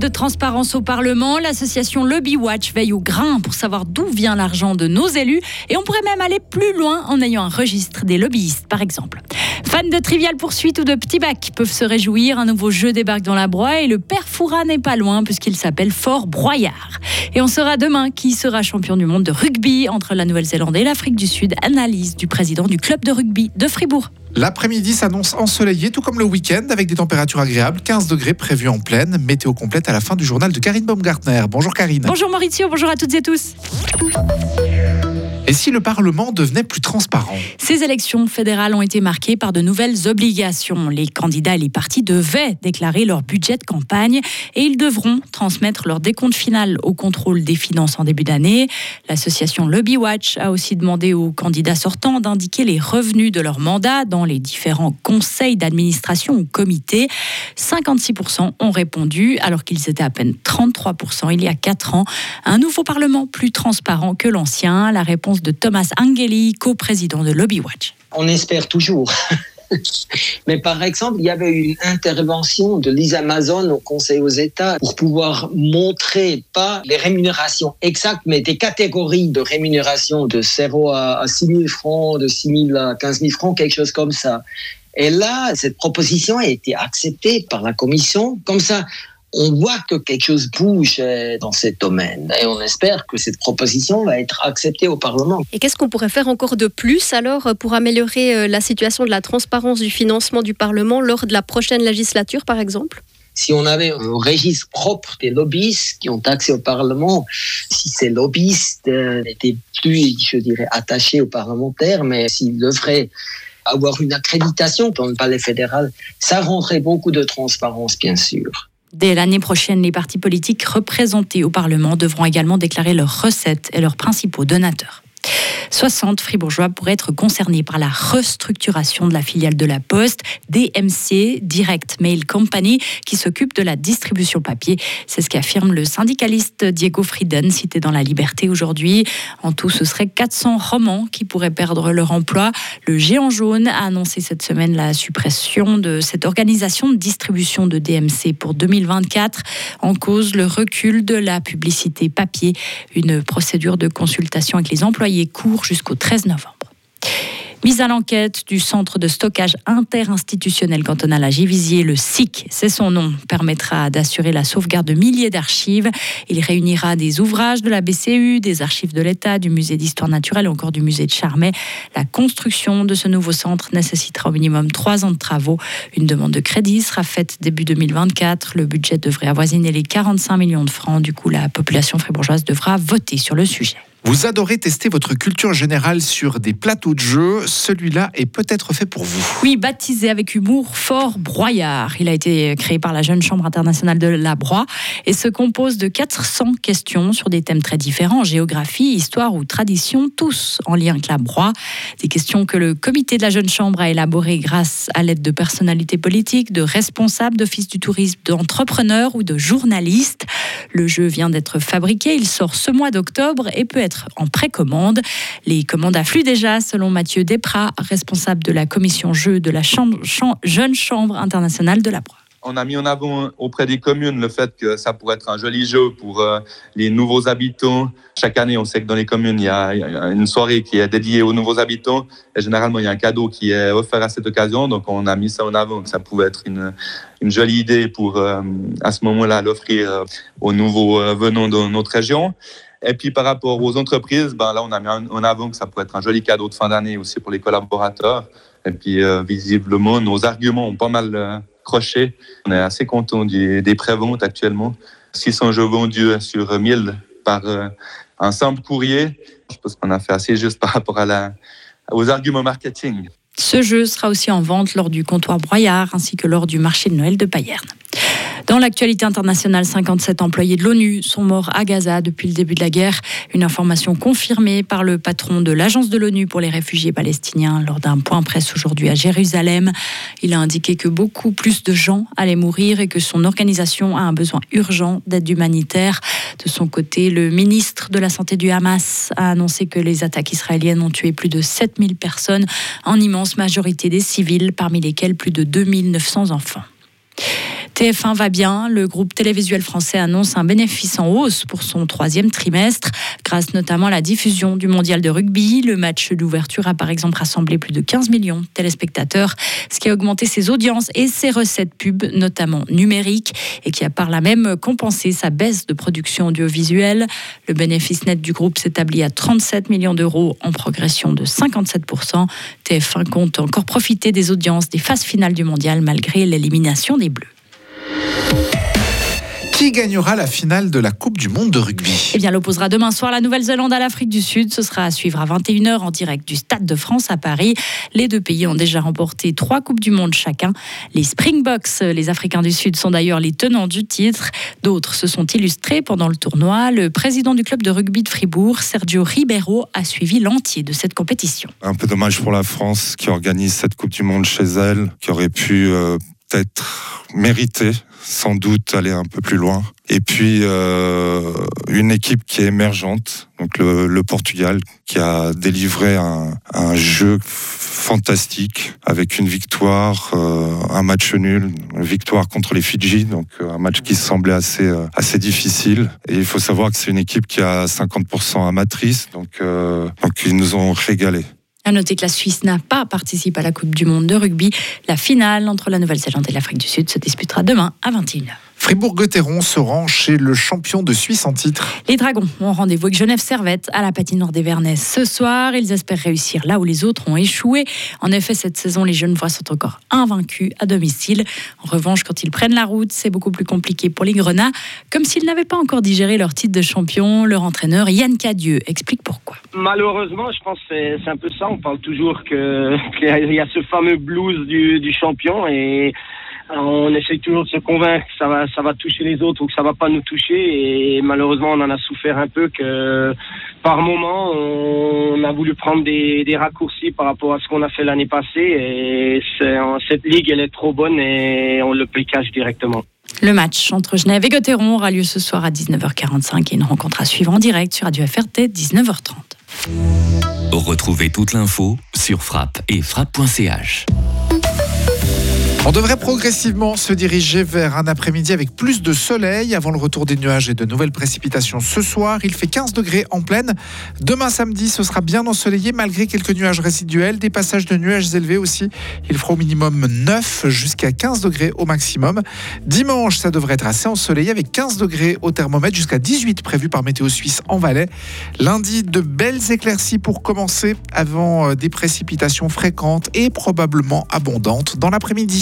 de transparence au Parlement. L'association Lobby Watch veille au grain pour savoir d'où vient l'argent de nos élus. Et on pourrait même aller plus loin en ayant un registre des lobbyistes, par exemple. Fans de Trivial Poursuite ou de Petit Bac peuvent se réjouir. Un nouveau jeu débarque dans la broie et le père Foura n'est pas loin puisqu'il s'appelle Fort Broyard. Et on saura demain qui sera champion du monde de rugby entre la Nouvelle-Zélande et l'Afrique du Sud. Analyse du président du club de rugby de Fribourg. L'après-midi s'annonce ensoleillé, tout comme le week-end, avec des températures agréables, 15 degrés prévus en pleine. Météo complète à la fin du journal de Karine Baumgartner. Bonjour Karine. Bonjour Maurizio, bonjour à toutes et tous. Et si le Parlement devenait plus transparent Ces élections fédérales ont été marquées par de nouvelles obligations. Les candidats et les partis devaient déclarer leur budget de campagne et ils devront transmettre leur décompte final au contrôle des finances en début d'année. L'association Lobby Watch a aussi demandé aux candidats sortants d'indiquer les revenus de leur mandat dans les différents conseils d'administration ou comités. 56% ont répondu alors qu'ils étaient à peine 33% il y a 4 ans. Un nouveau Parlement plus transparent que l'ancien. La réponse de Thomas Angeli, co-président de Lobby Watch. On espère toujours. Mais par exemple, il y avait une intervention de Lisa Amazon au Conseil aux États pour pouvoir montrer pas les rémunérations exactes, mais des catégories de rémunération de 0 à 6 000 francs, de 6 000 à 15 000 francs, quelque chose comme ça. Et là, cette proposition a été acceptée par la Commission. Comme ça, on voit que quelque chose bouge euh, dans ce domaine et on espère que cette proposition va être acceptée au Parlement. Et qu'est-ce qu'on pourrait faire encore de plus alors pour améliorer euh, la situation de la transparence du financement du Parlement lors de la prochaine législature par exemple? Si on avait un registre propre des lobbyistes qui ont accès au Parlement, si ces lobbyistes euh, n'étaient plus, je dirais, attachés aux parlementaires, mais s'ils devraient avoir une accréditation dans le palais fédéral, ça rendrait beaucoup de transparence, bien sûr. Dès l'année prochaine, les partis politiques représentés au Parlement devront également déclarer leurs recettes et leurs principaux donateurs. 60 fribourgeois pourraient être concernés par la restructuration de la filiale de la Poste, DMC, Direct Mail Company, qui s'occupe de la distribution papier. C'est ce qu'affirme le syndicaliste Diego Frieden, cité dans La Liberté aujourd'hui. En tout, ce serait 400 romans qui pourraient perdre leur emploi. Le géant jaune a annoncé cette semaine la suppression de cette organisation de distribution de DMC pour 2024. En cause, le recul de la publicité papier, une procédure de consultation avec les employés jusqu'au 13 novembre. Mise à l'enquête du centre de stockage interinstitutionnel cantonal à Givisier, le SIC, c'est son nom, permettra d'assurer la sauvegarde de milliers d'archives. Il réunira des ouvrages de la BCU, des archives de l'État, du musée d'histoire naturelle ou encore du musée de Charmey. La construction de ce nouveau centre nécessitera au minimum trois ans de travaux. Une demande de crédit sera faite début 2024. Le budget devrait avoisiner les 45 millions de francs. Du coup, la population fribourgeoise devra voter sur le sujet. Vous adorez tester votre culture générale sur des plateaux de jeu. Celui-là est peut-être fait pour vous. Oui, baptisé avec humour Fort Broyard. Il a été créé par la Jeune Chambre internationale de la Broye et se compose de 400 questions sur des thèmes très différents géographie, histoire ou tradition, tous en lien avec la Broye. Des questions que le comité de la Jeune Chambre a élaborées grâce à l'aide de personnalités politiques, de responsables d'office du tourisme, d'entrepreneurs ou de journalistes. Le jeu vient d'être fabriqué. Il sort ce mois d'octobre et peut être en précommande. Les commandes affluent déjà, selon Mathieu Desprats, responsable de la commission jeux de la Jeune Chambre internationale de la Broye. On a mis en avant auprès des communes le fait que ça pourrait être un joli jeu pour euh, les nouveaux habitants. Chaque année, on sait que dans les communes, il y, a, une soirée qui est dédiée aux nouveaux habitants. Et généralement, il y a un cadeau qui est offert à cette occasion. Donc, on a mis ça en avant. Ça pouvait être une, jolie idée pour, euh, à ce moment-là, l'offrir euh, aux nouveaux venants de notre région. Et puis par rapport aux entreprises, ben là on a mis en avant que ça pourrait être un joli cadeau de fin d'année aussi pour les collaborateurs. Et puis euh, visiblement nos arguments ont pas mal euh, croché. On est assez content des, des préventes actuellement. 600 jeux vendus sur 1000 par euh, un simple courrier. Je pense qu'on a fait assez juste par rapport à la, aux arguments marketing. Ce jeu sera aussi en vente lors du comptoir Broyard ainsi que lors du marché de Noël de Payerne. Dans l'actualité internationale, 57 employés de l'ONU sont morts à Gaza depuis le début de la guerre. Une information confirmée par le patron de l'Agence de l'ONU pour les réfugiés palestiniens lors d'un point presse aujourd'hui à Jérusalem. Il a indiqué que beaucoup plus de gens allaient mourir et que son organisation a un besoin urgent d'aide humanitaire. De son côté, le ministre de la Santé du Hamas a annoncé que les attaques israéliennes ont tué plus de 7000 personnes, en immense majorité des civils, parmi lesquels plus de 2900 enfants. TF1 va bien. Le groupe télévisuel français annonce un bénéfice en hausse pour son troisième trimestre, grâce notamment à la diffusion du mondial de rugby. Le match d'ouverture a par exemple rassemblé plus de 15 millions de téléspectateurs, ce qui a augmenté ses audiences et ses recettes pub, notamment numériques, et qui a par là même compensé sa baisse de production audiovisuelle. Le bénéfice net du groupe s'établit à 37 millions d'euros en progression de 57%. TF1 compte encore profiter des audiences des phases finales du mondial malgré l'élimination des Bleus. Qui gagnera la finale de la Coupe du Monde de rugby? Eh bien, l'opposera demain soir la Nouvelle-Zélande à l'Afrique du Sud. Ce sera à suivre à 21h en direct du Stade de France à Paris. Les deux pays ont déjà remporté trois Coupes du Monde chacun. Les Springboks, les Africains du Sud, sont d'ailleurs les tenants du titre. D'autres se sont illustrés pendant le tournoi. Le président du club de rugby de Fribourg, Sergio Ribeiro, a suivi l'entier de cette compétition. Un peu dommage pour la France qui organise cette Coupe du Monde chez elle, qui aurait pu euh, peut-être mériter sans doute aller un peu plus loin. Et puis euh, une équipe qui est émergente, donc le, Portugal, qui a délivré un, jeu fantastique avec une victoire, euh, un match nul, victoire contre les Fidji, donc euh, un match qui semblait assez assez difficile. Et il faut savoir que c'est une équipe qui a 50% amatrice, donc donc ils nous ont régalé. À noter que la Suisse n'a pas participé à la Coupe du Monde de rugby. La finale entre la Nouvelle-Zélande et l'Afrique du Sud se disputera demain à 21h. Fribourg-Gotteron se rend chez le champion de Suisse en titre. Les Dragons ont rendez-vous avec Genève Servette à la patinoire des Vernets ce soir. Ils espèrent réussir là où les autres ont échoué. En effet, cette saison, les Genevois sont encore invaincus à domicile. En revanche, quand ils prennent la route, c'est beaucoup plus compliqué pour les Grenats. Comme s'ils n'avaient pas encore digéré leur titre de champion, leur entraîneur Yann Cadieux explique pourquoi. Malheureusement, je pense que c'est un peu ça. On parle toujours qu'il y a ce fameux blues du, du champion et on essaye toujours de se convaincre que ça va, ça va toucher les autres ou que ça va pas nous toucher. Et malheureusement, on en a souffert un peu que par moment, on a voulu prendre des, des raccourcis par rapport à ce qu'on a fait l'année passée. Et cette ligue, elle est trop bonne et on le paye cash directement. Le match entre Genève et Gotteron aura lieu ce soir à 19h45 et une rencontre à suivre en direct sur Radio FRT 19h30. Retrouvez toute l'info sur frappe et frappe.ch. On devrait progressivement se diriger vers un après-midi avec plus de soleil avant le retour des nuages et de nouvelles précipitations ce soir. Il fait 15 degrés en pleine. Demain samedi, ce sera bien ensoleillé malgré quelques nuages résiduels, des passages de nuages élevés aussi. Il fera au minimum 9 jusqu'à 15 degrés au maximum. Dimanche, ça devrait être assez ensoleillé avec 15 degrés au thermomètre jusqu'à 18 prévus par Météo Suisse en Valais. Lundi, de belles éclaircies pour commencer avant des précipitations fréquentes et probablement abondantes dans l'après-midi.